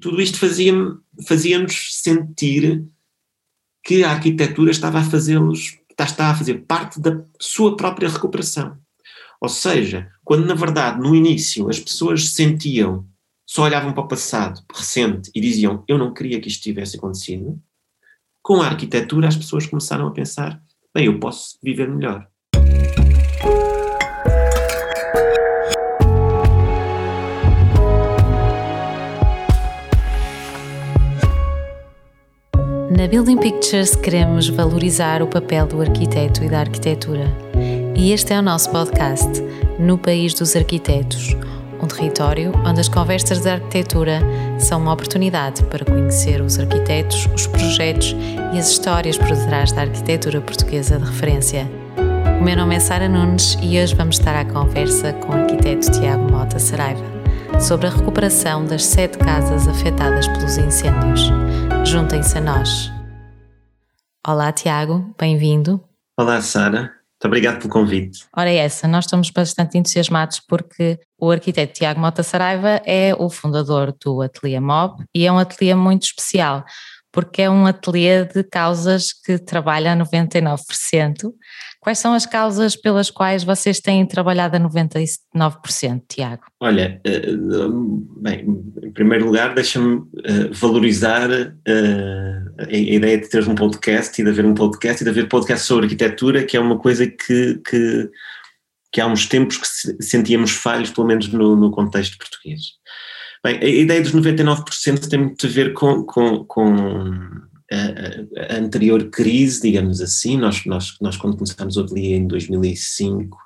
Tudo isto fazia-nos fazia sentir que a arquitetura estava a fazê-los, está a fazer parte da sua própria recuperação. Ou seja, quando na verdade no início as pessoas sentiam, só olhavam para o passado recente e diziam eu não queria que isto tivesse acontecido, com a arquitetura as pessoas começaram a pensar, bem, eu posso viver melhor. Na Building Pictures queremos valorizar o papel do arquiteto e da arquitetura. E este é o nosso podcast, No País dos Arquitetos, um território onde as conversas de arquitetura são uma oportunidade para conhecer os arquitetos, os projetos e as histórias por detrás da arquitetura portuguesa de referência. O meu nome é Sara Nunes e hoje vamos estar à conversa com o arquiteto Tiago Mota Saraiva sobre a recuperação das sete casas afetadas pelos incêndios. Juntem-se a nós. Olá, Tiago, bem-vindo. Olá, Sara. Muito obrigado pelo convite. Ora, é essa, nós estamos bastante entusiasmados porque o arquiteto Tiago Mota Saraiva é o fundador do Ateliê Mob e é um ateliê muito especial porque é um ateliê de causas que trabalha a 99%. Quais são as causas pelas quais vocês têm trabalhado a 99%, Tiago? Olha, eh, bem, em primeiro lugar, deixa-me eh, valorizar eh, a ideia de ter um podcast e de haver um podcast e de haver podcast sobre arquitetura, que é uma coisa que, que, que há uns tempos que sentíamos falhos, pelo menos no, no contexto português. Bem, a ideia dos 99% tem muito a ver com, com, com a, a, anterior crise, digamos assim, nós, nós, nós quando começámos o ateliê em 2005,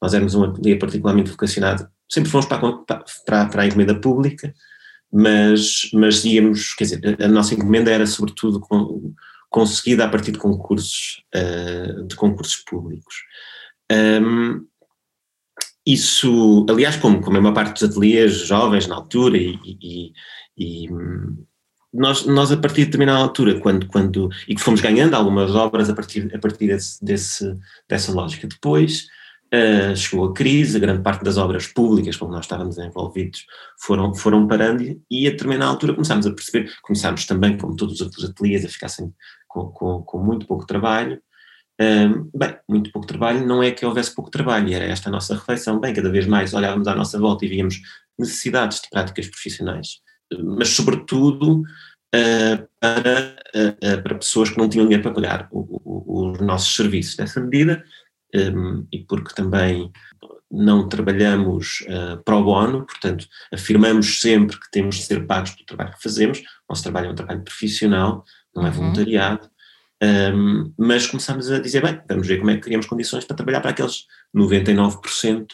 nós éramos um ateliê particularmente vocacionado, sempre fomos para, para, para a encomenda pública, mas, mas íamos, quer dizer, a nossa encomenda era sobretudo com, conseguida a partir de concursos, uh, de concursos públicos. Um, isso, aliás, como, como é uma parte dos ateliês jovens na altura e, e, e nós, nós a partir de determinada altura, quando, quando, e que fomos ganhando algumas obras a partir, a partir desse, desse dessa lógica. Depois uh, chegou a crise, a grande parte das obras públicas com que nós estávamos envolvidos foram, foram parando e a determinada altura começámos a perceber, começámos também, como todos os ateliês, a ficar sem, com, com, com muito pouco trabalho. Um, bem, muito pouco trabalho não é que houvesse pouco trabalho, era esta a nossa reflexão. Bem, cada vez mais olhávamos à nossa volta e víamos necessidades de práticas profissionais mas sobretudo uh, para, uh, para pessoas que não tinham dinheiro para pagar o, o, os nossos serviços. Nessa medida, um, e porque também não trabalhamos uh, pro bono, portanto, afirmamos sempre que temos de ser pagos pelo trabalho que fazemos, o nosso trabalho é um trabalho profissional, não é uhum. voluntariado, um, mas começámos a dizer, bem, vamos ver como é que criamos condições para trabalhar para aqueles 99%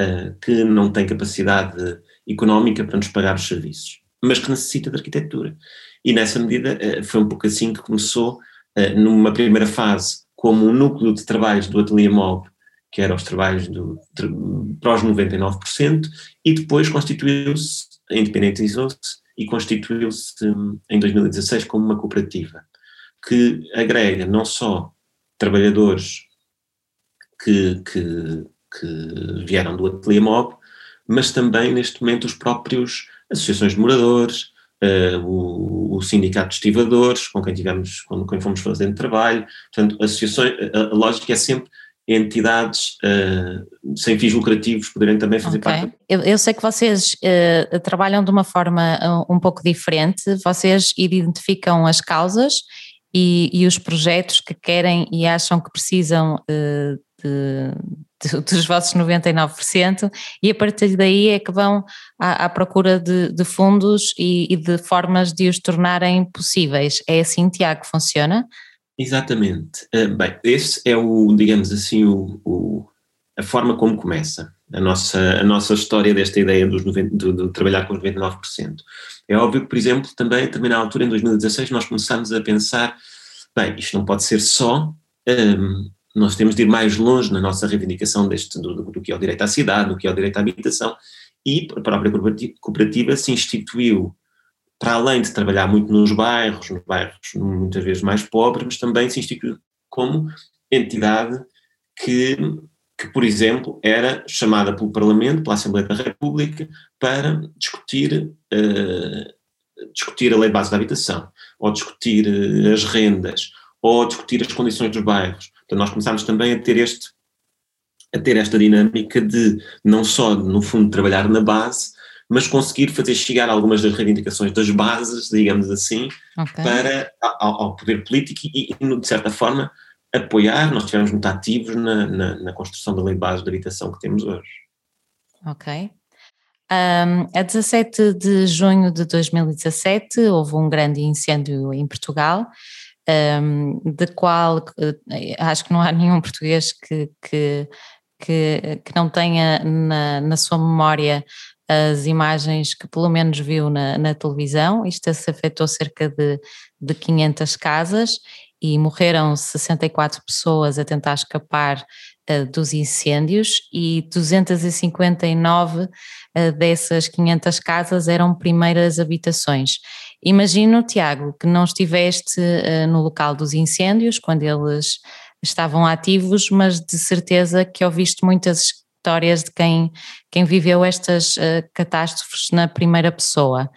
uh, que não têm capacidade económica para nos pagar os serviços mas que necessita de arquitetura. E nessa medida eh, foi um pouco assim que começou, eh, numa primeira fase, como um núcleo de trabalhos do Ateliê Mob, que eram os trabalhos do, para os 99%, e depois constituiu-se, independentizou-se e constituiu-se hum, em 2016 como uma cooperativa, que agrega não só trabalhadores que, que, que vieram do Ateliê Mob, mas também neste momento os próprios associações de moradores, uh, o, o, sindicato de estivadores, com quem tivemos, com quem fomos fazendo trabalho, portanto, associações, a, a lógica é sempre entidades uh, sem fins lucrativos poderem também fazer okay. parte. Eu, eu, sei que vocês uh, trabalham de uma forma uh, um pouco diferente, vocês identificam as causas e, e, os projetos que querem e acham que precisam de, dos vossos 99%, e a partir daí é que vão à, à procura de, de fundos e, e, de formas de os tornarem possíveis. É assim, Tiago, funciona? Exatamente. Uh, bem, esse é o, digamos assim, o, o, a forma como começa a nossa, a nossa história desta ideia dos 90, de, de, trabalhar com os 99%. É óbvio que, por exemplo, também a determinada altura, em 2016, nós começámos a pensar, bem, isto não pode ser só um, nós temos de ir mais longe na nossa reivindicação deste, do, do, que é o direito à cidade, do que é o direito à habitação, e a própria cooperativa se instituiu, para além de trabalhar muito nos bairros, nos bairros muitas vezes mais pobres, mas também se instituiu como entidade que, que, por exemplo, era chamada pelo Parlamento, pela Assembleia da República, para discutir uh, discutir a lei base da habitação, ou discutir uh, as rendas, ou discutir as condições dos bairros. Então nós começámos também a ter este a ter esta dinâmica de não só, no fundo, trabalhar na base, mas conseguir fazer chegar algumas das reivindicações das bases, digamos assim, okay. para, ao, ao, poder político e, e, de certa forma, apoiar. Nós estivemos muito ativos na, na, na, construção da lei de base de habitação que temos hoje. Ok. Um, a 17 de junho de 2017 houve um grande incêndio em Portugal, um, de qual eh, acho que não há nenhum português que, que, que, que não tenha na, na sua memória as imagens que pelo menos viu na, na televisão. Isto se afetou cerca de, de 500 casas e morreram 64 pessoas a tentar escapar uh, dos incêndios e 259 uh, dessas 500 casas eram primeiras habitações. Imagino, Tiago, que não estiveste uh, no local dos incêndios quando eles estavam ativos, mas de certeza que ouviste muitas histórias de quem, quem viveu estas catástrofes na primeira pessoa.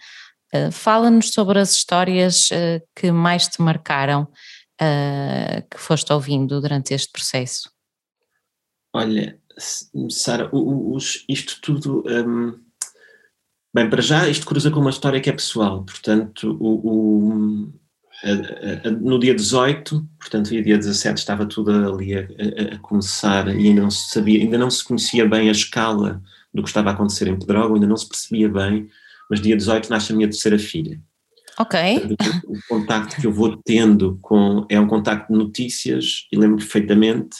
Fala-nos sobre as histórias que mais te marcaram uh, que foste ouvindo durante este processo? Olha, Sara, isto tudo. Um, bem, para já, isto cruza com uma história que é pessoal, portanto, o, o a, a, no dia 18, portanto, dia 17 estava tudo ali a, a, começar e ainda não se sabia, ainda não se conhecia bem a escala do que estava a acontecer em Pedrógão, ainda não se percebia bem, mas dia 18 nasce a minha terceira filha. Ok. O contacto que eu vou tendo com é um contacto de notícias e lembro perfeitamente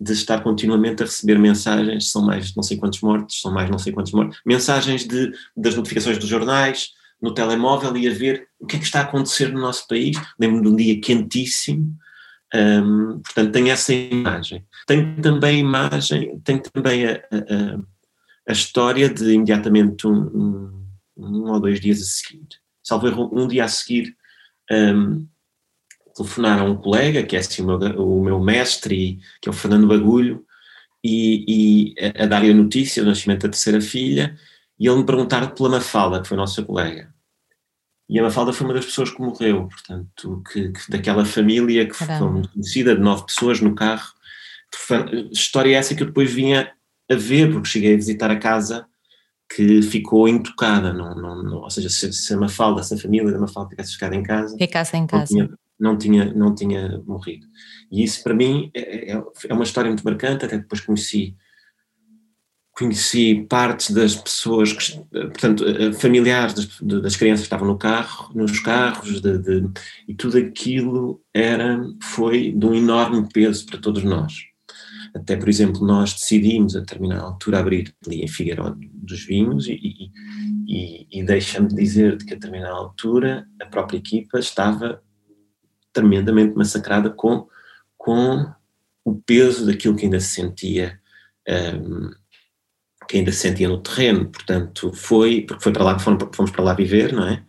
de estar continuamente a receber mensagens, são mais não sei quantos mortos, são mais não sei quantos mortos, mensagens de, das notificações dos jornais, no telemóvel e a ver o que é que está a acontecer no nosso país. Lembro-me de um dia quentíssimo, um, portanto tenho essa imagem. Tenho também a imagem, tenho também a, a, a história de imediatamente um, um, um ou dois dias a seguir salvo um dia a seguir, um, telefonar a um colega, que é assim o meu, o meu mestre, que é o Fernando Bagulho, e, e a, a dar-lhe a notícia do nascimento da terceira filha, e ele me perguntar pela Mafalda, que foi nossa colega. E a Mafalda foi uma das pessoas que morreu, portanto, que, que daquela família que Caramba. foi muito conhecida, de nove pessoas no carro. História essa que eu depois vinha a ver, porque cheguei a visitar a casa que ficou intocada, não, não, não, ou seja, se, se a Mafalda, se a família da Mafalda tivesse ficado em casa, ficasse em casa, não tinha, não tinha, não tinha morrido. E isso para mim é, é, é, uma história muito marcante, até depois conheci conheci partes das pessoas, que, portanto, eh, familiares das, das, crianças que estavam no carro, nos carros, de, de, e tudo aquilo era, foi de um enorme peso para todos nós. Até, por exemplo, nós decidimos a determinada altura abrir ali em Figueiró dos vinhos e, e, e deixa-me dizer que a determinada altura a própria equipa estava tremendamente massacrada com, com o peso daquilo que ainda se sentia um, que ainda se sentia no terreno, portanto foi, porque foi para lá que fomos, para lá viver, não é?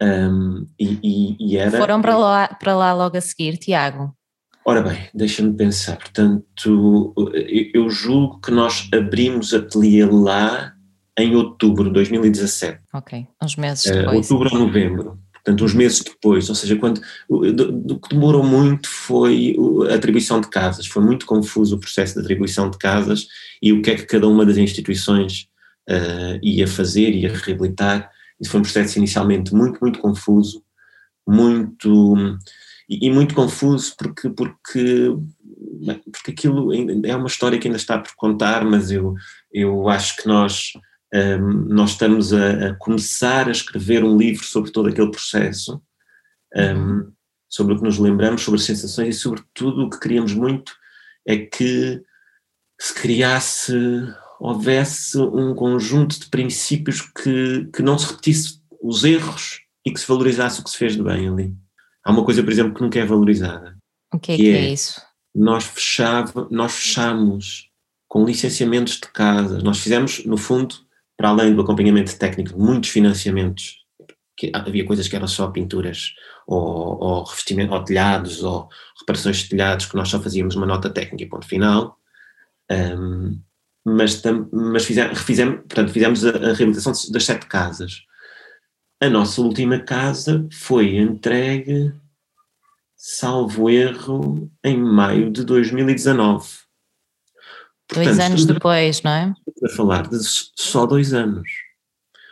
Um, e, e, e, era... Foram para lá, para lá logo a seguir, Tiago? Ora bem, deixa-me pensar. Portanto, eu julgo que nós abrimos ateliê lá em outubro de 2017. Ok, uns meses eh, depois. Uh, outubro ou novembro. Portanto, uns meses depois, ou seja, quando, o que demorou muito foi a atribuição de casas, foi muito confuso o processo de atribuição de casas e o que é que cada uma das instituições uh, ia fazer, ia reabilitar, isso foi um processo inicialmente muito, muito confuso, muito e, muito confuso porque, porque, porque aquilo é uma história que ainda está por contar, mas eu, eu acho que nós, um, nós estamos a, a, começar a escrever um livro sobre todo aquele processo, um, sobre o que nos lembramos, sobre as sensações e sobretudo o que queríamos muito é que se criasse, houvesse um conjunto de princípios que, que não se repetisse os erros e que se valorizasse o que se fez de bem ali. Há uma coisa, por exemplo, que nunca é valorizada. O que é que, que é, é, isso? Nós, fechava, nós fechamos com licenciamentos de casas, nós fizemos, no fundo, para além do acompanhamento técnico, muitos financiamentos, que havia coisas que eram só pinturas ou, ou revestimento, ou telhados, ou reparações de telhados, que nós só fazíamos uma nota técnica e ponto final. Um, mas, mas fizemos, refizemos, portanto, fizemos a, a reabilitação das sete casas a nossa última casa foi entregue, salvo erro, em maio de 2019. Portanto, dois anos depois, não é? A falar de só dois anos.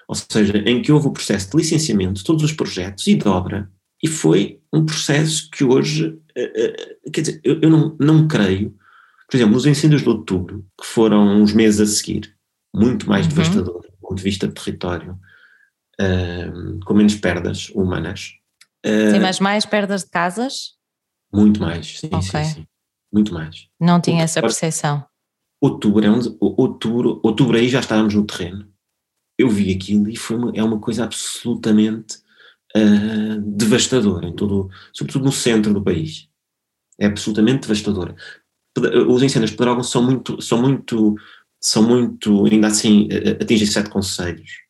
Ou seja, em que houve o processo de licenciamento de todos os projetos e de obra, e foi um processo que hoje, eh, eh, quer dizer, eu, eu não, não creio, por exemplo, nos incêndios de outubro, que foram uns meses a seguir, muito mais uhum. devastador do ponto de vista de território, uh, com menos perdas humanas. Uh, sim, mas mais perdas de casas? Muito mais, sim, okay. sim, sim, Muito mais. Não tinha essa percepção. Outubro, é um, outubro, outubro aí já estávamos no terreno. Eu vi aquilo e foi uma, é uma coisa absolutamente uh, devastadora, em todo, sobretudo no centro do país. É absolutamente devastadora. Os incêndios de Pedrógão são muito, são muito, são muito, ainda assim, atingem sete conselhos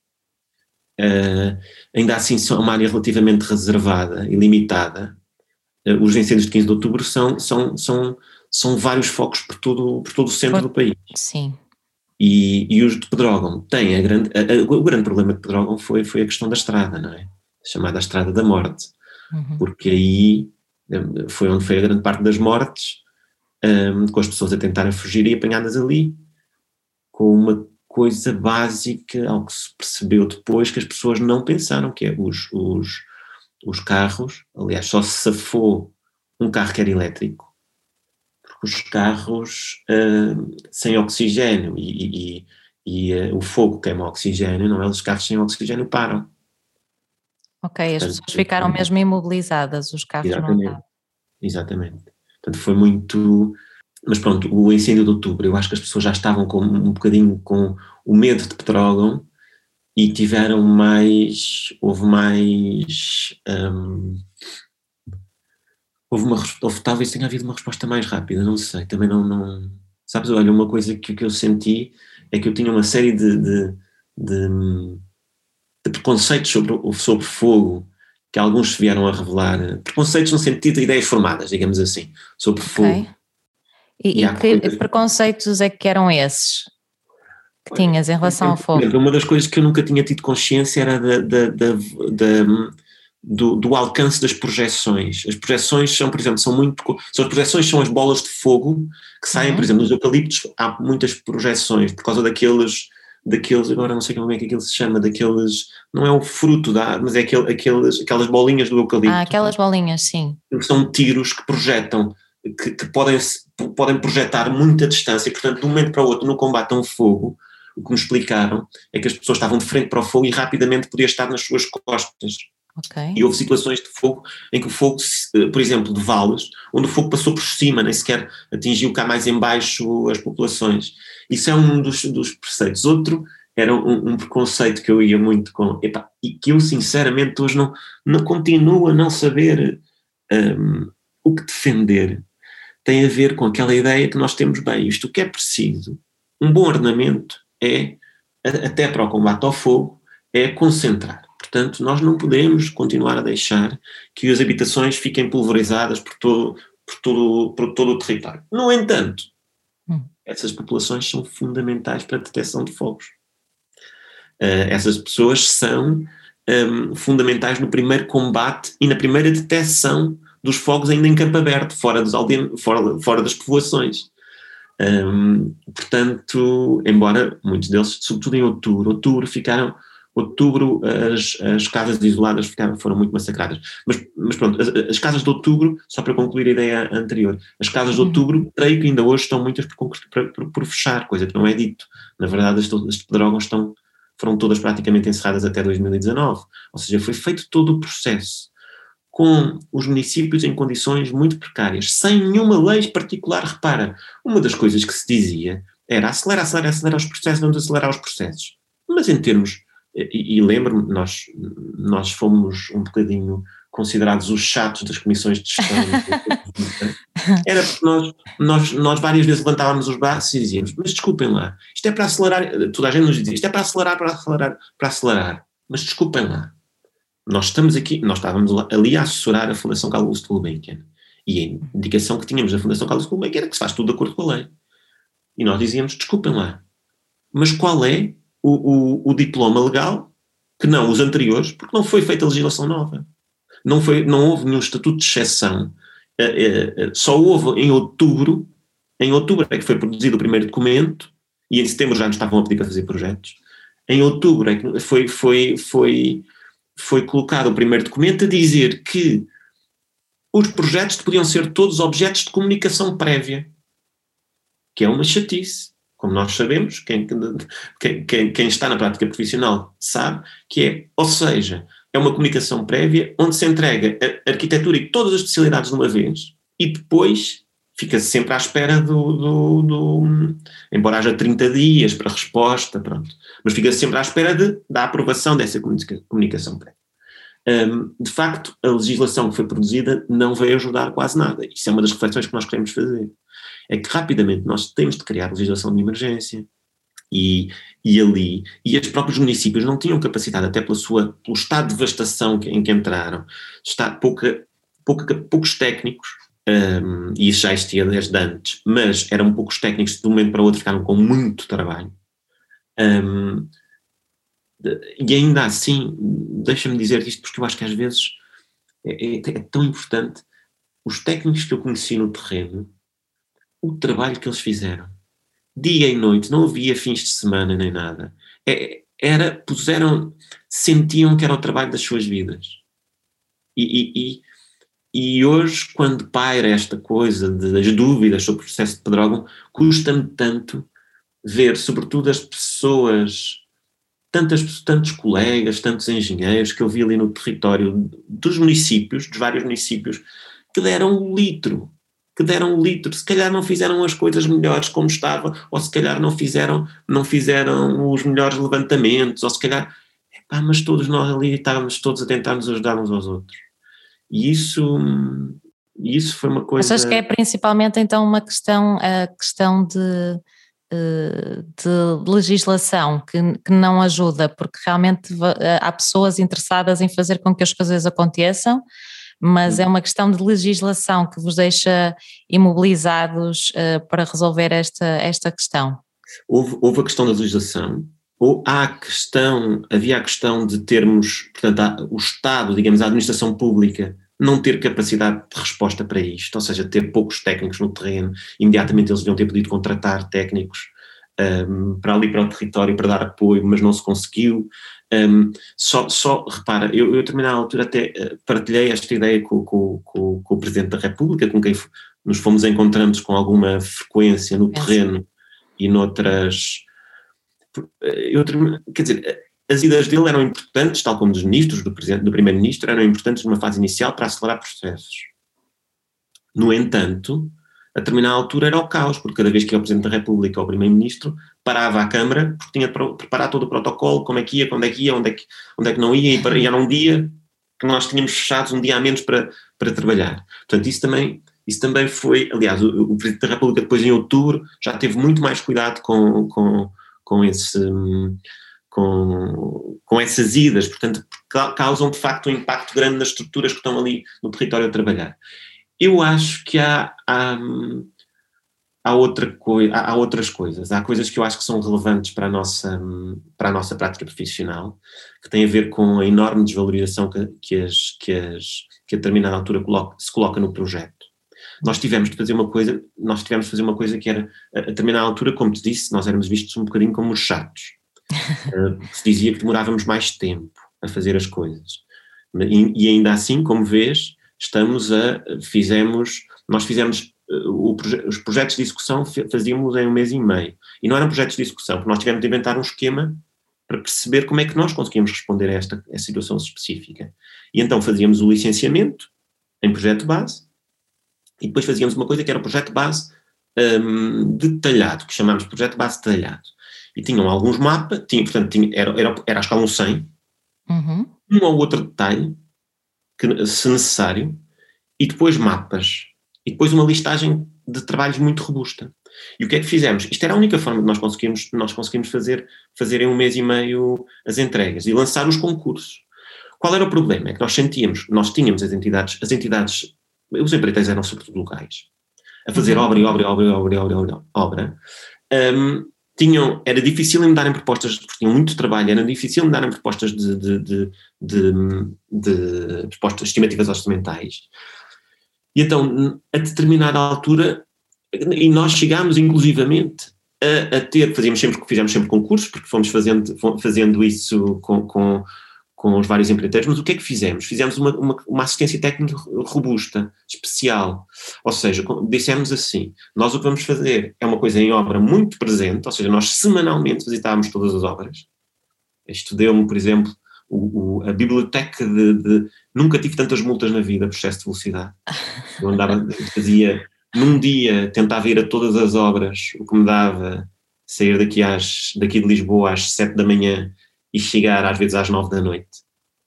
Uh, ainda assim são uma área relativamente reservada e limitada. Uh, os incêndios de 15 de outubro são, são, são, são vários focos por todo, por todo o centro por, do país. Sim. E, e os de Pedrógão têm a grande, a, a, o grande problema de Pedrógão foi, foi a questão da estrada, não é? Chamada a Estrada da Morte. Uhum. Porque aí eh, foi onde foi a grande parte das mortes, um, com as pessoas a tentarem fugir e apanhadas ali, com uma coisa básica, ao que se percebeu depois, que as pessoas não pensaram, que é os, os, os carros, aliás, só se safou um carro que era elétrico, os carros uh, sem oxigênio e, e, e uh, o fogo queima oxigênio, não é? Os carros sem oxigênio param. Ok, as Portanto, pessoas ficaram mesmo imobilizadas, os carros exatamente, não estavam. Exatamente. Portanto, foi muito mas pronto, o incêndio de outubro, eu acho que as pessoas já estavam com um bocadinho com o medo de Petrógão e tiveram mais, houve mais, um, houve uma, houve, talvez tenha havido uma resposta mais rápida, não sei, também não, não sabes, olha, uma coisa que, que eu senti é que eu tinha uma série de, de, de, de preconceitos sobre, sobre fogo, que alguns se vieram a revelar, preconceitos no sentido de ideias formadas, digamos assim, sobre okay. fogo, e, e que coisas... preconceitos é que eram esses que tinhas em relação ao fogo? Uma das coisas que eu nunca tinha tido consciência era da, da, da, da do, do, alcance das projeções. As projeções são, por exemplo, são muito. São as projeções são as bolas de fogo que saem, uhum. por exemplo, nos eucaliptos há muitas projeções por causa daqueles. Daqueles, agora não sei como é que aquilo se chama, daqueles, não é o fruto da mas é aquele, aqueles, aquelas bolinhas do eucalipto. Ah, aquelas bolinhas, sim. São tiros que projetam que, que podem, podem projetar muita distância, portanto, de um momento para o outro, no combate a um fogo, o que me explicaram é que as pessoas estavam de frente para o fogo e rapidamente podia estar nas suas costas. Okay. E houve situações de fogo em que o fogo, eh, por exemplo, de vales, onde o fogo passou por cima, nem sequer atingiu cá mais embaixo as populações. Isso é um dos, dos preceitos. Outro era um, um, preconceito que eu ia muito com, e que eu sinceramente hoje não, não continuo a não saber um, o que defender, tem a ver com aquela ideia que nós temos bem. Isto que é preciso, um bom ordenamento é, até para o combate ao fogo, é concentrar. Portanto, nós não podemos continuar a deixar que as habitações fiquem pulverizadas por todo, por todo, por todo o território. No entanto, hum. essas populações são fundamentais para a detecção de fogos. Uh, essas pessoas são um, fundamentais no primeiro combate e na primeira detecção dos fogos ainda em campo aberto, fora, dos fora, fora das povoações. Um, portanto, embora muitos deles, sobretudo em outubro, outubro ficaram, outubro as, as casas isoladas ficaram, foram muito massacradas. Mas, mas pronto, as, as, casas de outubro, só para concluir a ideia anterior, as casas de uhum. outubro, creio que ainda hoje estão muitas por, por, por fechar, coisa que não é dito. Na verdade, as, as pedrógãos estão, foram todas praticamente encerradas até 2019. Ou seja, foi feito todo o processo com os municípios em condições muito precárias, sem nenhuma lei particular. Repara, uma das coisas que se dizia era acelerar, acelerar, acelerar os processos, vamos acelerar os processos. Mas em termos, e, e lembro-me, nós, nós fomos um bocadinho considerados os chatos das comissões de gestão. era porque nós, nós, nós várias vezes levantávamos os braços e dizíamos, mas desculpem lá, isto é para acelerar, toda a gente nos dizia, isto é para acelerar, para acelerar, para acelerar, mas desculpem lá, nós estamos aqui, nós estávamos ali a assessorar a Fundação Carlos Gulbenkian e a indicação que tínhamos da Fundação Carlos Gulbenkian era que se faz tudo de acordo com a lei. E nós dizíamos, desculpem lá, mas qual é o, o, o diploma legal que não os anteriores, porque não foi feita legislação nova. Não, foi, não houve nenhum estatuto de exceção. Só houve em outubro, em outubro é que foi produzido o primeiro documento, e em setembro já nos estavam a pedir para fazer projetos. Em outubro é que foi, foi, foi, foi colocado o primeiro documento a dizer que os projetos podiam ser todos objetos de comunicação prévia, que é uma chatice. Como nós sabemos, quem, quem, quem está na prática profissional sabe que é, ou seja, é uma comunicação prévia onde se entrega a arquitetura e todas as especialidades de uma vez e depois fica -se sempre à espera do, do, do, embora haja 30 dias para resposta, pronto, mas fica -se sempre à espera de, da aprovação dessa comunicação prévia. Um, de facto, a legislação que foi produzida não veio ajudar quase nada. Isso é uma das reflexões que nós queremos fazer. É que rapidamente nós temos de criar legislação de emergência, e, e ali, e os próprios municípios não tinham capacidade, até pela sua, pelo estado de devastação em que entraram, está pouca, pouca, poucos técnicos um, e isso já existia desde antes, mas eram poucos técnicos de um momento para o outro ficaram com muito trabalho. Um, e ainda assim, deixa-me dizer isto porque eu acho que às vezes é, é, é, tão importante. Os técnicos que eu conheci no terreno, o trabalho que eles fizeram, dia e noite, não havia fins de semana nem nada. É, era, puseram, sentiam que era o trabalho das suas vidas. E, e, e hoje, quando paira esta coisa das dúvidas sobre o processo de Pedrógão, custa-me tanto ver, sobretudo, as pessoas, tantas, tantos colegas, tantos engenheiros que eu vi ali no território dos municípios, dos vários municípios, que deram um litro, que deram um litro, se calhar não fizeram as coisas melhores como estava, ou se calhar não fizeram, não fizeram os melhores levantamentos, ou se calhar, epá, mas todos nós ali estávamos todos a tentar nos ajudar uns aos outros. E isso, isso foi uma coisa. Achas que é principalmente então uma questão, a questão de, eh, de legislação que, que não ajuda, porque realmente eh, há pessoas interessadas em fazer com que as coisas aconteçam, mas é uma questão de legislação que vos deixa imobilizados uh, para resolver esta, esta questão. Houve, houve a questão da legislação, ou há a questão, havia a questão de termos, portanto, o Estado, digamos, a administração pública, não ter capacidade de resposta para isto, ou seja, ter poucos técnicos no terreno, imediatamente eles deviam ter podido contratar técnicos um, para ali para o território para dar apoio, mas não se conseguiu. Um, só, só, repara, eu, eu a determinada altura até eh, partilhei esta ideia com, com, com, com, o Presidente da República, com quem nos fomos encontrando com alguma frequência no terreno e noutras eu, quer dizer, as ideias dele eram importantes, tal como dos ministros, do, do primeiro-ministro, eram importantes numa fase inicial para acelerar processos. No entanto, a determinada altura era o caos, porque cada vez que ia o Presidente da República ou o Primeiro-Ministro, parava a Câmara, porque tinha de preparar todo o protocolo, como é que ia, quando é que ia, onde é que, onde é que não ia, e, para, era um dia que nós tínhamos fechados, um dia a menos para, para trabalhar. Portanto, isso também, isso também foi, aliás, o, o Presidente da República depois em outubro já teve muito mais cuidado com, com com, esse, com, com essas idas, portanto, causam de facto um impacto grande nas estruturas que estão ali no território a trabalhar. Eu acho que há, há, há, outra coi há, há outras coisas, há coisas que eu acho que são relevantes para a nossa, para a nossa prática profissional, que têm a ver com a enorme desvalorização que, que, as, que, as, que a determinada altura coloca, se coloca no projeto nós tivemos de fazer uma coisa, nós tivemos de fazer uma coisa que era, a determinada altura, como te disse, nós éramos vistos um bocadinho como os chatos. uh, se dizia que demorávamos mais tempo a fazer as coisas. E, e, ainda assim, como vês, estamos a, fizemos, nós fizemos proje os projetos de execução fazíamos em um mês e meio. E não eram projetos de execução, porque nós tivemos de inventar um esquema para perceber como é que nós conseguimos responder a esta, a situação específica. E então fazíamos o licenciamento em projeto base, e depois fazíamos uma coisa que era o projeto base um, detalhado, que chamámos de projeto base detalhado. E tinham alguns mapas, tinha, portanto, tinha, era, era, era a escala 1 100, uhum. um ou outro detalhe, que, se necessário, e depois mapas. E depois uma listagem de trabalhos muito robusta. E o que é que fizemos? Isto era a única forma de nós conseguirmos, nós conseguimos fazer, fazer em um mês e meio as entregas e lançar os concursos. Qual era o problema? É que nós sentíamos, nós tínhamos as entidades, as entidades os empreiteiros eram sobretudo locais, a fazer uhum. obra e obra e obra e obra e obra, obra, obra um, tinham, era difícil em darem propostas, porque tinham muito trabalho, era difícil em darem propostas de, de, de, de, de propostas estimativas orçamentais. E então, a determinada altura, e nós chegámos inclusivamente a, a, ter, fazíamos sempre, fizemos sempre concursos, porque fomos fazendo, fazendo isso com, com, com os vários empreiteiros, mas o que é que fizemos? Fizemos uma, uma, uma, assistência técnica robusta, especial. Ou seja, dissemos assim: nós o que vamos fazer é uma coisa em obra muito presente, ou seja, nós semanalmente visitávamos todas as obras. Isto deu-me, por exemplo, o, o, a biblioteca de, de, Nunca tive tantas multas na vida por excesso de velocidade. Eu andava, fazia. Num dia, tentava ir a todas as obras, o que me dava sair daqui, às, daqui de Lisboa às sete da manhã e chegar às vezes às nove da noite,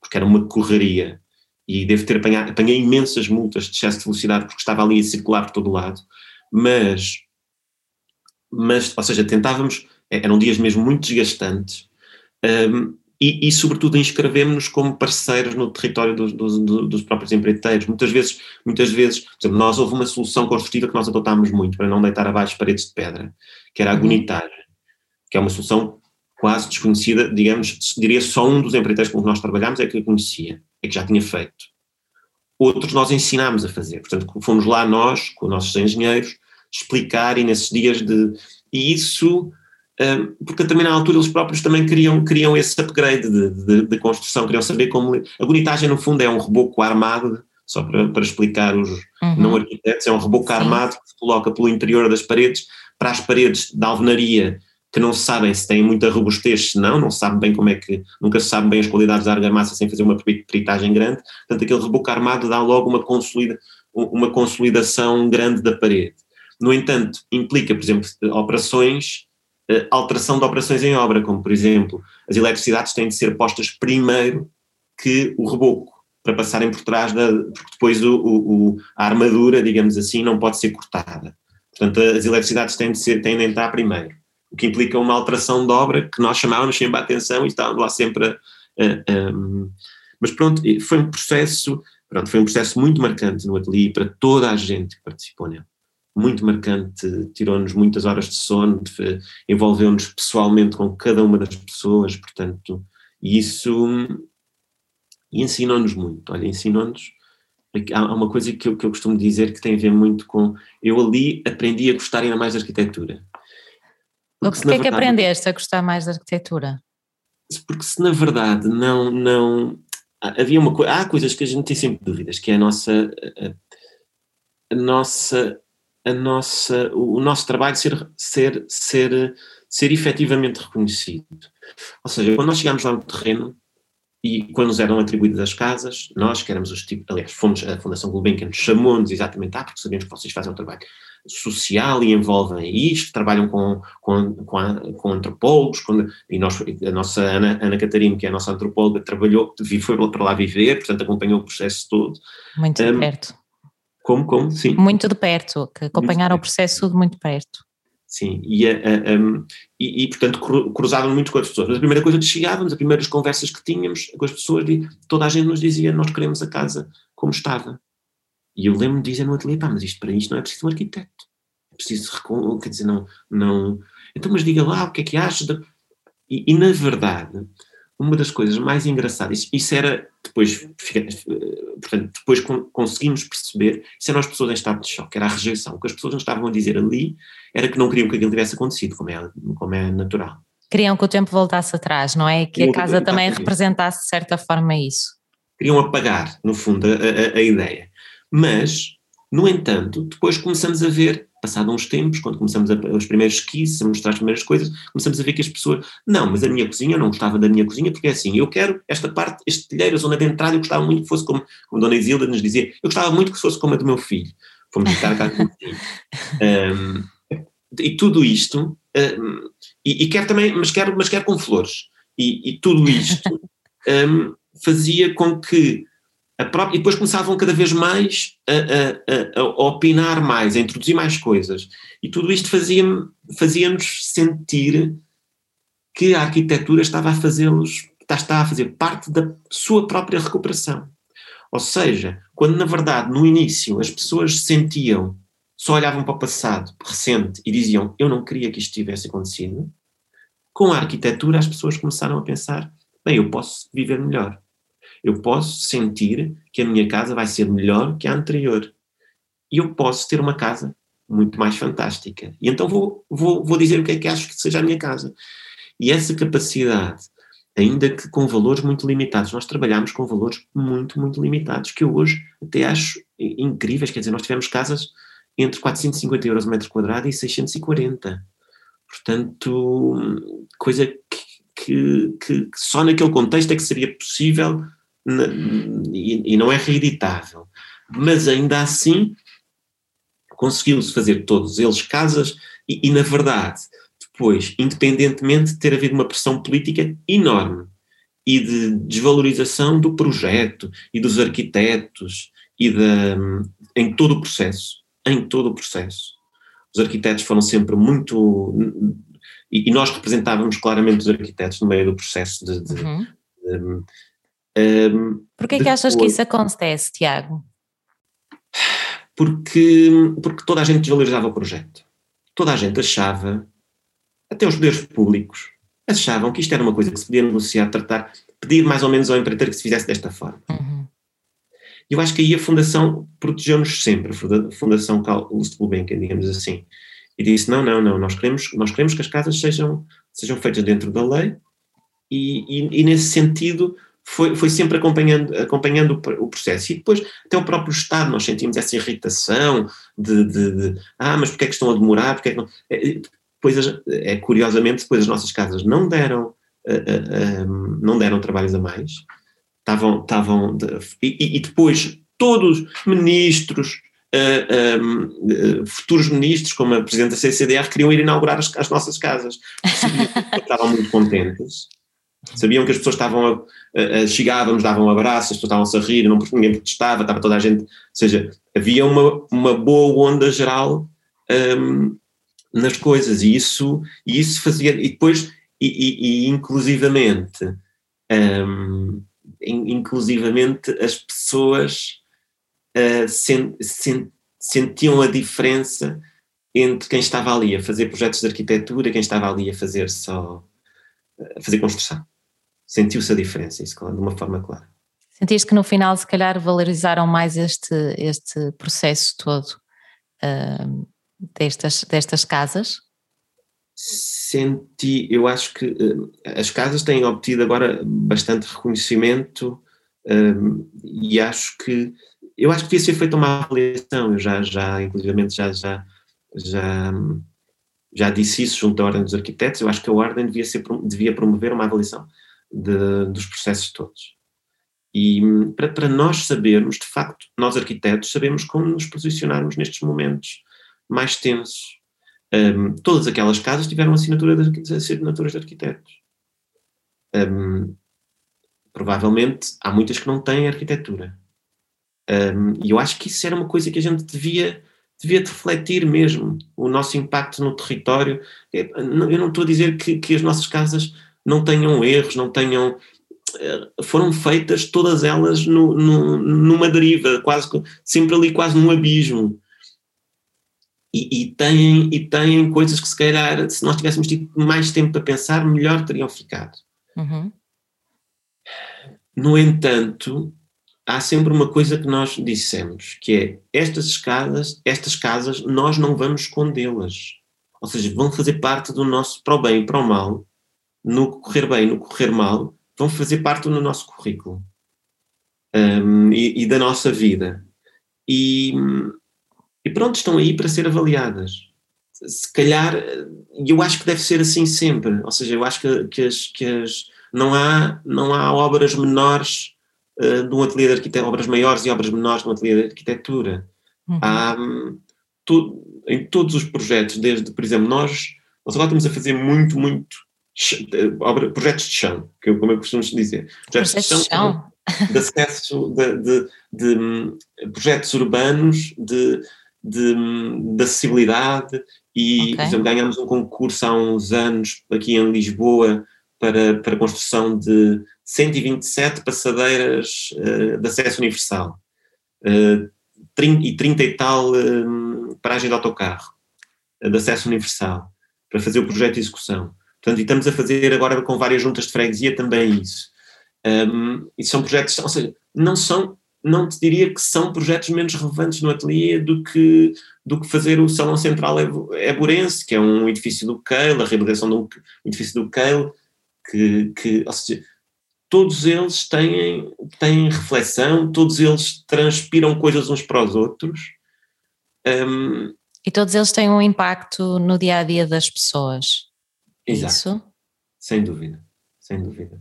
porque era uma correria. E devo ter apanhado, apanhei imensas multas de excesso de velocidade porque estava ali a circular por todo lado, mas, mas ou seja, tentávamos, eram dias mesmo muito desgastantes, um, e, e, sobretudo inscrevemos-nos como parceiros no território dos, dos, dos, próprios empreiteiros. Muitas vezes, muitas vezes, por exemplo, nós houve uma solução construtiva que nós adotámos muito para não deitar abaixo paredes de pedra, que era a uhum. que é uma solução quase desconhecida, digamos, diria só um dos empreiteiros com que nós trabalhámos é que a conhecia, é que já tinha feito. Outros nós ensinámos a fazer, portanto fomos lá nós, com os nossos engenheiros, explicar e nesses dias de... E isso, um, porque também na altura eles próprios também queriam, queriam esse upgrade de, de, de construção, queriam saber como... A bonitagem no fundo é um reboco armado, só para, para explicar os uhum. não arquitetos, é um reboco Sim. armado que se coloca pelo interior das paredes para as paredes da alvenaria que não sabem se têm muita robustez, se não, não sabem bem como é que, nunca se sabe bem as qualidades da argamassa sem fazer uma peritagem grande, portanto aquele reboco armado dá logo uma, consolida, uma consolidação grande da parede. No entanto, implica, por exemplo, operações, eh, alteração de operações em obra, como por exemplo, as eletricidades têm de ser postas primeiro que o reboco, para passarem por trás da, porque depois o, o, a armadura, digamos assim, não pode ser cortada. Portanto, as eletricidades têm de, ser, têm de entrar primeiro o que implica uma alteração de obra que nós chamávamos sempre a atenção e estávamos lá sempre a, a, um, mas pronto, foi um processo, pronto, foi um processo muito marcante no ateliê para toda a gente que participou nele. Muito marcante, tirou-nos muitas horas de sono, envolveu-nos pessoalmente com cada uma das pessoas, portanto, e isso ensinou-nos muito. Olha, ensinou-nos. Há uma coisa que eu, que eu costumo dizer que tem a ver muito com. Eu ali aprendi a gostar ainda mais da arquitetura. O que é que aprendeste a gostar mais da arquitetura? Porque se na verdade não, não havia uma coisa, há coisas que a gente tem sempre dúvidas, que é a nossa, a, a nossa, a nossa, o nosso trabalho ser, ser, ser, ser efetivamente reconhecido. Ou seja, quando nós chegámos lá no terreno, e quando nos eram atribuídas as casas, nós que éramos os tipos, aliás, fomos, a Fundação Gulbenkian chamou-nos exatamente, ah, porque sabemos que vocês fazem um trabalho social e envolvem isto, trabalham com, com, com, a, com antropólogos, com, e nós, a nossa Ana, Ana Catarina, que é a nossa antropóloga, trabalhou, foi para lá viver, portanto acompanhou o processo todo. Muito de um, perto. Como, como? Sim. Muito de perto, que acompanharam o processo de muito perto. Sim, e, a, a, um, e, e, portanto cruzavam muito com as pessoas. Mas a primeira coisa que chegávamos, as primeiras conversas que tínhamos com as pessoas, toda a gente nos dizia: Nós queremos a casa como estava. E eu lembro-me de dizer no ateliê, pá, mas isto para isto não é preciso um arquiteto. É preciso, quer dizer, não, não... Então, mas diga lá, o que é que achas? De... E, e, na verdade, uma das coisas mais engraçadas, isso era, depois, portanto, depois conseguimos perceber, isso eram as pessoas em estado de choque, era a rejeição. O que as pessoas nos estavam a dizer ali era que não queriam que aquilo tivesse acontecido, como é, como é natural. Queriam que o tempo voltasse atrás, não é? Que a casa também representasse de certa forma isso. Queriam apagar, no fundo, a, a, a ideia. Mas, no entanto, depois começamos a ver, passado uns tempos, quando começamos a, os primeiros esquizes, a mostrar as primeiras coisas, começamos a ver que as pessoas, não, mas a minha cozinha, eu não gostava da minha cozinha, porque é assim, eu quero esta parte, este telheiro, a zona de entrada, eu gostava muito que fosse como, como a Dona Isilda nos dizia, eu gostava muito que fosse como a do meu filho. Fomos a casa do meu filho. Um, e tudo isto, um, e, e quero também, mas quero, mas quero com flores. E, e tudo isto um, fazia com que própria, e depois começavam cada vez mais a, a, a, a, opinar mais, a introduzir mais coisas. E tudo isto fazia-nos fazia sentir que a arquitetura estava a fazê-los, está a fazer parte da sua própria recuperação. Ou seja, quando na verdade no início as pessoas sentiam, só olhavam para o passado recente e diziam eu não queria que isto tivesse acontecido, Com a arquitetura, as pessoas começaram a pensar: bem, eu posso viver melhor. Eu posso sentir que a minha casa vai ser melhor que a anterior. E eu posso ter uma casa muito mais fantástica. E então vou, vou, vou dizer o que é que acho que seja a minha casa. E essa capacidade, ainda que com valores muito limitados, nós trabalhamos com valores muito, muito limitados, que eu hoje até acho incríveis. Quer dizer, nós tivemos casas entre 450 euros o metro quadrado e 640. Portanto, coisa que, que, que, só naquele contexto é que seria possível e, e não é reeditável. Mas ainda assim conseguiu-se fazer todos eles casas e, e, na verdade, depois, independentemente de ter havido uma pressão política enorme e de desvalorização do projeto e dos arquitetos e de, em todo o processo, em todo o processo. Os arquitetos foram sempre muito e, e nós representávamos claramente os arquitetos no meio do processo de, de, uhum. de um, Porquê é que achas que isso acontece, Tiago? Porque, porque toda a gente desvalorizava o projeto. Toda a gente achava, até os poderes públicos, achavam que isto era uma coisa que se podia negociar, tratar, pedir mais ou menos ao empreiteiro que se fizesse desta forma. Uhum. Eu acho que aí a Fundação protegeu-nos sempre, a Fundação Carlos Gulbenkian, digamos assim, e disse, não, não, não, nós queremos, nós queremos que as casas sejam, sejam feitas dentro da lei e, e, e nesse sentido foi, foi sempre acompanhando, acompanhando o, processo. E depois, até o próprio Estado, nós sentimos essa irritação de, de, de ah, mas porquê é que estão a demorar? Porquê é não? É, depois, é, curiosamente, depois as nossas casas não deram, uh, uh, um, não deram trabalhos a mais, estavam, estavam de, e, e, depois todos ministros, uh, um, futuros ministros, como a Presidente da CCDR, queriam ir inaugurar as, as nossas casas. estavam muito contentes Sabiam que as pessoas estavam a, a, chegávamos, davam um abraço, as pessoas estavam a rir, não, ninguém protestava, estava toda a gente, ou seja, havia uma, uma boa onda geral um, nas coisas e isso, e isso fazia, e depois, e, e, e inclusivamente, um, inclusivamente as pessoas uh, sen, sen, sentiam a diferença entre quem estava ali a fazer projetos de arquitetura quem estava ali a fazer só a fazer construção. Sentiu-se a diferença, isso de uma forma clara. Sentiste que no final, se calhar, valorizaram mais este, este processo todo uh, destas, destas casas? Senti, eu acho que uh, as casas têm obtido agora bastante reconhecimento uh, e acho que, eu acho que devia ser feita uma avaliação, eu já, já inclusive já, já, já já disse isso junto à Ordem dos Arquitetos, eu acho que a Ordem devia, ser, devia promover uma avaliação de, dos processos todos. E para, para nós sabermos, de facto, nós arquitetos sabemos como nos posicionarmos nestes momentos mais tensos. Um, todas aquelas casas tiveram assinatura assinaturas de arquitetos. Um, provavelmente há muitas que não têm arquitetura. Um, e eu acho que isso era uma coisa que a gente devia devia refletir mesmo o nosso impacto no território. É, eu não estou a dizer que, que as nossas casas não tenham erros, não tenham. Eh, foram feitas todas elas no, no, numa deriva, quase sempre ali, quase num abismo. E, e, têm, e têm coisas que, se calhar, se nós tivéssemos tido mais tempo para pensar, melhor teriam ficado. Uhum. No entanto, há sempre uma coisa que nós dissemos, que é estas escadas, estas casas, nós não vamos escondê-las. Ou seja, vão fazer parte do nosso, para o bem e para o mal, no correr bem, no correr mal, vão fazer parte do nosso currículo um, e, e, da nossa vida. E, e pronto, estão aí para ser avaliadas. Se calhar, e eu acho que deve ser assim sempre. Ou seja, eu acho que, que, as, que as, não, há, não há obras menores uh, de um ateliê de arquitetura, obras maiores e obras menores de um ateliê de arquitetura. Uhum. Há, tu, em todos os projetos, desde, por exemplo, nós, nós agora estamos a fazer muito, muito obra, projetos de chão, que eu, como eu costumo dizer. Projetos, projetos de chão, de acesso, de, de, de, de projetos urbanos, de, de, de acessibilidade e, okay. por exemplo, ganhámos um concurso há uns anos aqui em Lisboa para, para a construção de 127 passadeiras uh, de acesso universal uh, 30, e 30 e tal uh, paragem de autocarro de acesso universal para fazer o projeto de execução. Portanto, e estamos a fazer agora com várias juntas de freguesia também isso. Um, e são projetos, ou seja, não são, não te diria que são projetos menos relevantes no ateliê do que, do que fazer o Salão Central Eburense, que é um edifício do Keil, a reabilitação do edifício do Keil, que, que ou seja, todos eles têm, têm reflexão, todos eles transpiram coisas uns para os outros. Um, e todos eles têm um impacto no dia a dia das pessoas. Exato. Isso? Sem dúvida, sem dúvida.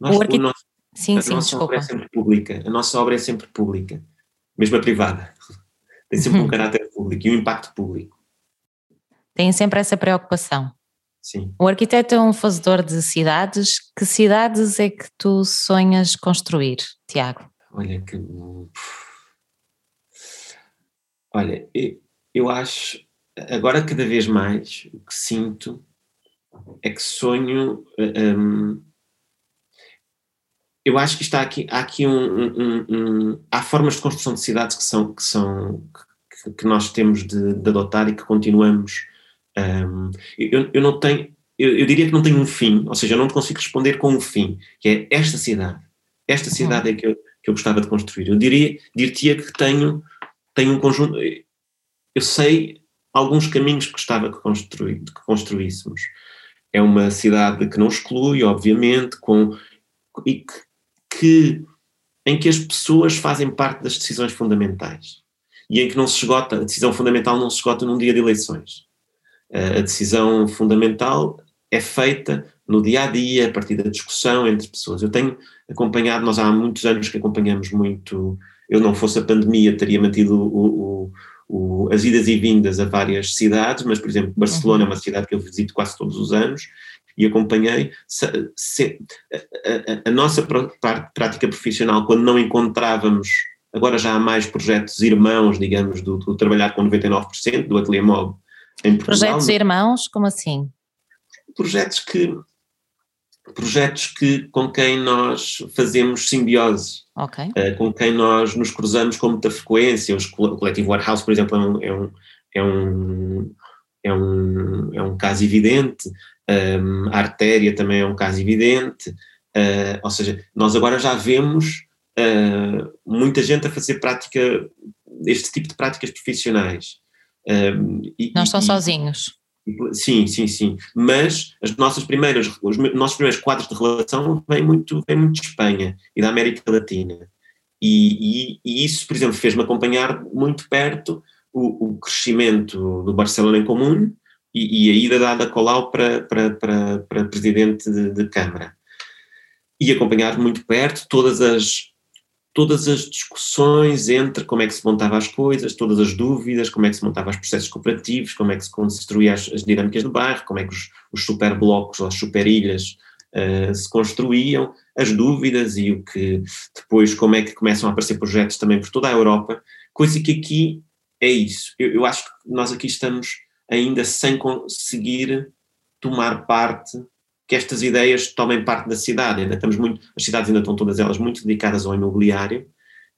Nós, o arquit... nosso, sim, a sim, nossa desculpa. obra é sempre pública, a nossa obra é sempre pública, mesmo a privada. Tem sempre um caráter público e um impacto público. Tem sempre essa preocupação. Sim. O arquiteto é um fazedor de cidades. Que cidades é que tu sonhas construir, Tiago? Olha que. Olha, eu acho, agora cada vez mais, o que sinto é que sonho. Um, eu acho que está aqui, há aqui um, um, um, há formas de construção de cidades que são que são que, que nós temos de, de, adotar e que continuamos. Um, eu, eu não tenho, eu, eu, diria que não tenho um fim, ou seja, eu não consigo responder com um fim, que é esta cidade. Esta cidade uhum. é que eu, que eu gostava de construir. Eu diria, diria que tenho, tenho um conjunto. Eu sei alguns caminhos que gostava que, construir, que construíssemos é uma cidade que não exclui, obviamente, com, e que, que, em que as pessoas fazem parte das decisões fundamentais e em que não se esgota, a decisão fundamental não se esgota num dia de eleições. A decisão fundamental é feita no dia a dia, a partir da discussão entre pessoas. Eu tenho acompanhado, nós há muitos anos que acompanhamos muito, eu não fosse a pandemia, teria mantido o, o o, as idas e vindas a várias cidades, mas, por exemplo, Barcelona uhum. é uma cidade que eu visito quase todos os anos e acompanhei. Se, se, a, a, a, nossa prática profissional, quando não encontrávamos, agora já há mais projetos irmãos, digamos, do, do trabalhar com 99%, do Ateliê Mob Portugal. Projetos irmãos, como assim? Projetos que projetos que, com quem nós fazemos simbiose, okay. uh, com quem nós nos cruzamos com muita frequência. o coletivo Warehouse, por exemplo, é um, é um, é um, é um, é caso evidente, um, a artéria também é um caso evidente, uh, ou seja, nós agora já vemos uh, muita gente a fazer prática, este tipo de práticas profissionais. Um, e, Não estão e, sozinhos. Sim, sim, sim. Mas as nossas primeiras, os nossos primeiros quadros de relação vêm muito, vêm muito de Espanha e da América Latina. E, e, e isso, por exemplo, fez-me acompanhar muito perto o, o, crescimento do Barcelona em Comum e, e a ida da Ada Colau para, para, para, para presidente de, de Câmara. E acompanhar muito perto todas as todas as discussões entre como é que se montava as coisas, todas as dúvidas, como é que se montava os processos cooperativos, como é que se construía as, as dinâmicas do bairro, como é que os, os superblocos ou as superilhas uh, se construíam, as dúvidas e o que depois como é que começam a aparecer projetos também por toda a Europa, coisa que aqui é isso. Eu, eu acho que nós aqui estamos ainda sem conseguir tomar parte que estas ideias tomem parte da cidade. Ainda estamos muito, as cidades ainda estão todas elas muito dedicadas ao imobiliário,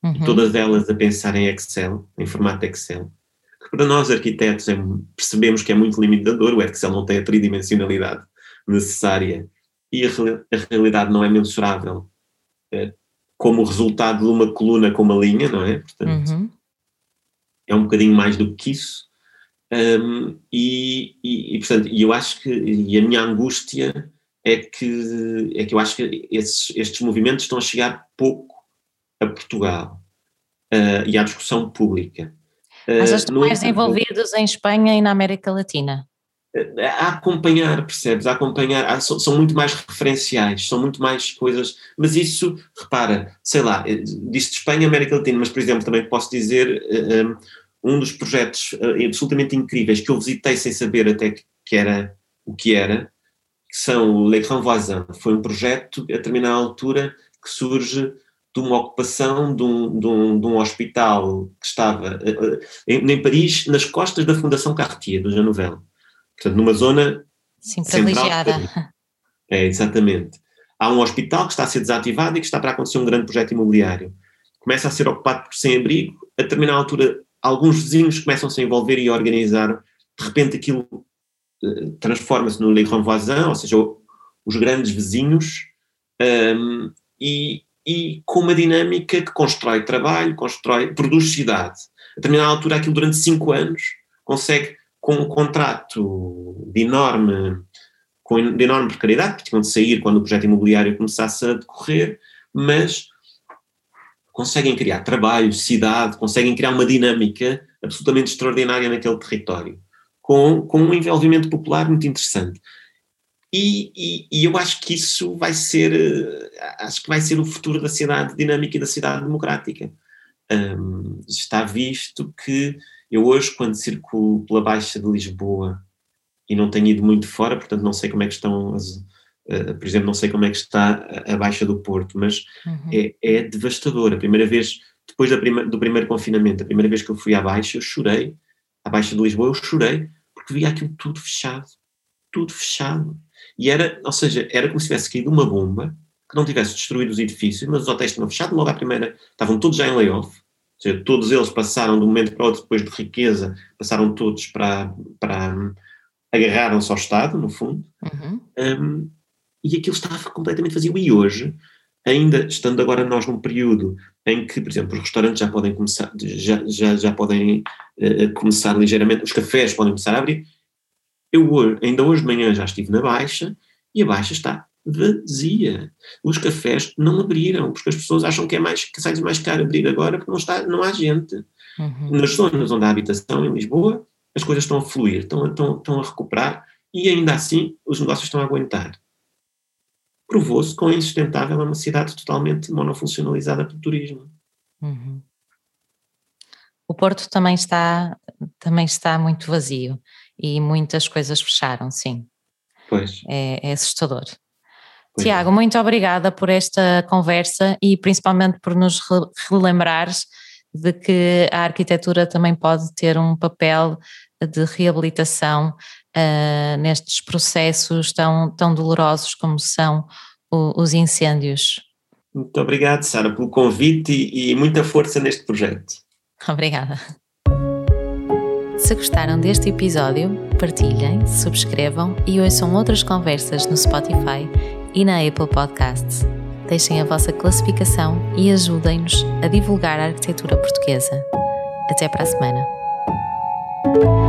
uhum. todas elas a pensar em Excel, em formato Excel. Que para nós arquitetos é, percebemos que é muito limitador, o Excel não tem a tridimensionalidade necessária e a, a realidade não é mensurável é, como resultado de uma coluna com uma linha, não é? Portanto, uhum. é um bocadinho mais do que isso. Um, e, e, e, portanto, eu acho que, e a minha angústia é que, é que eu acho que esses, estes movimentos estão a chegar pouco a Portugal uh, e à discussão pública. Uh, Achas que mais envolvidos em Espanha e na América Latina? Uh, a acompanhar, percebes? A acompanhar, a, são, são, muito mais referenciais, são muito mais coisas, mas isso, repara, sei lá, eh, disse Espanha e América Latina, mas por exemplo também posso dizer um dos projetos absolutamente incríveis que eu visitei sem saber até que era o que era, são Les Grands Voisins. Foi um projeto, a determinada altura, que surge de uma ocupação de um, de um, de um hospital que estava uh, em, em, Paris, nas costas da Fundação Cartier, do Jean Nouvel. Portanto, numa zona Sim, privilegiada. É, exatamente. Há um hospital que está a ser desativado e que está para acontecer um grande projeto imobiliário. Começa a ser ocupado por sem-abrigo, a determinada altura alguns vizinhos começam -se a envolver e a organizar, de repente aquilo transforma-se no Le Grand Voisin, ou seja, os grandes vizinhos, um, e, e com uma dinâmica que constrói trabalho, constrói, produz cidade. A determinada altura, aquilo durante cinco anos, consegue, com um contrato de enorme, com, de enorme precariedade, porque tinham de sair quando o projeto imobiliário começasse a decorrer, mas conseguem criar trabalho, cidade, conseguem criar uma dinâmica absolutamente extraordinária naquele território, com, com um envolvimento popular muito interessante. E, e, e, eu acho que isso vai ser, eh, acho que vai ser o futuro da cidade dinâmica e da cidade democrática. Um, está visto que eu hoje, quando circulo pela Baixa de Lisboa, e não tenho ido muito fora, portanto não sei como é que estão as, Uh, por exemplo, não sei como é que está a, Baixa do Porto, mas uhum. é, é devastador. A primeira vez, depois prima, do primeiro confinamento, a primeira vez que eu fui à Baixa, eu chorei, à Baixa de Lisboa, eu chorei, porque via aquilo tudo fechado, tudo fechado. E era, ou seja, era como se tivesse caído uma bomba que não tivesse destruído os edifícios, mas os hotéis tinham fechado logo à primeira, estavam todos já em layoff, ou seja, todos eles passaram de um momento para outro, depois de riqueza, passaram todos para, para agarraram-se ao Estado, no fundo, uhum. um, e aquilo estava completamente vazio. E hoje, ainda estando agora nós num período em que, por exemplo, os restaurantes já podem começar, já, já, já podem uh, começar ligeiramente, os cafés podem começar a abrir, eu ainda hoje de manhã já estive na Baixa e a Baixa está vazia. Os cafés não abriram, porque as pessoas acham que é mais, que sai mais caro abrir agora porque não, está, não há gente. Uhum. Nas zonas onde há habitação, em Lisboa, as coisas estão a fluir, estão, estão, estão a recuperar e ainda assim os negócios estão a aguentar. Provou-se que é insustentável uma cidade totalmente monofuncionalizada pelo turismo. Uhum. O Porto também está, também está muito vazio e muitas coisas fecharam, sim. Pois. É, é assustador. Pois Tiago, é. muito obrigada por esta conversa e principalmente por nos relembrares de que a arquitetura também pode ter um papel de reabilitação uh, nestes processos tão, tão dolorosos como são o, os incêndios. Muito obrigado, Sara, pelo convite e, e muita força neste projeto. Obrigada. Se gostaram deste episódio, partilhem, subscrevam e ouçam outras conversas no Spotify e na Apple Podcasts. Deixem a vossa classificação e ajudem-nos a divulgar a arquitetura portuguesa. Até para a semana.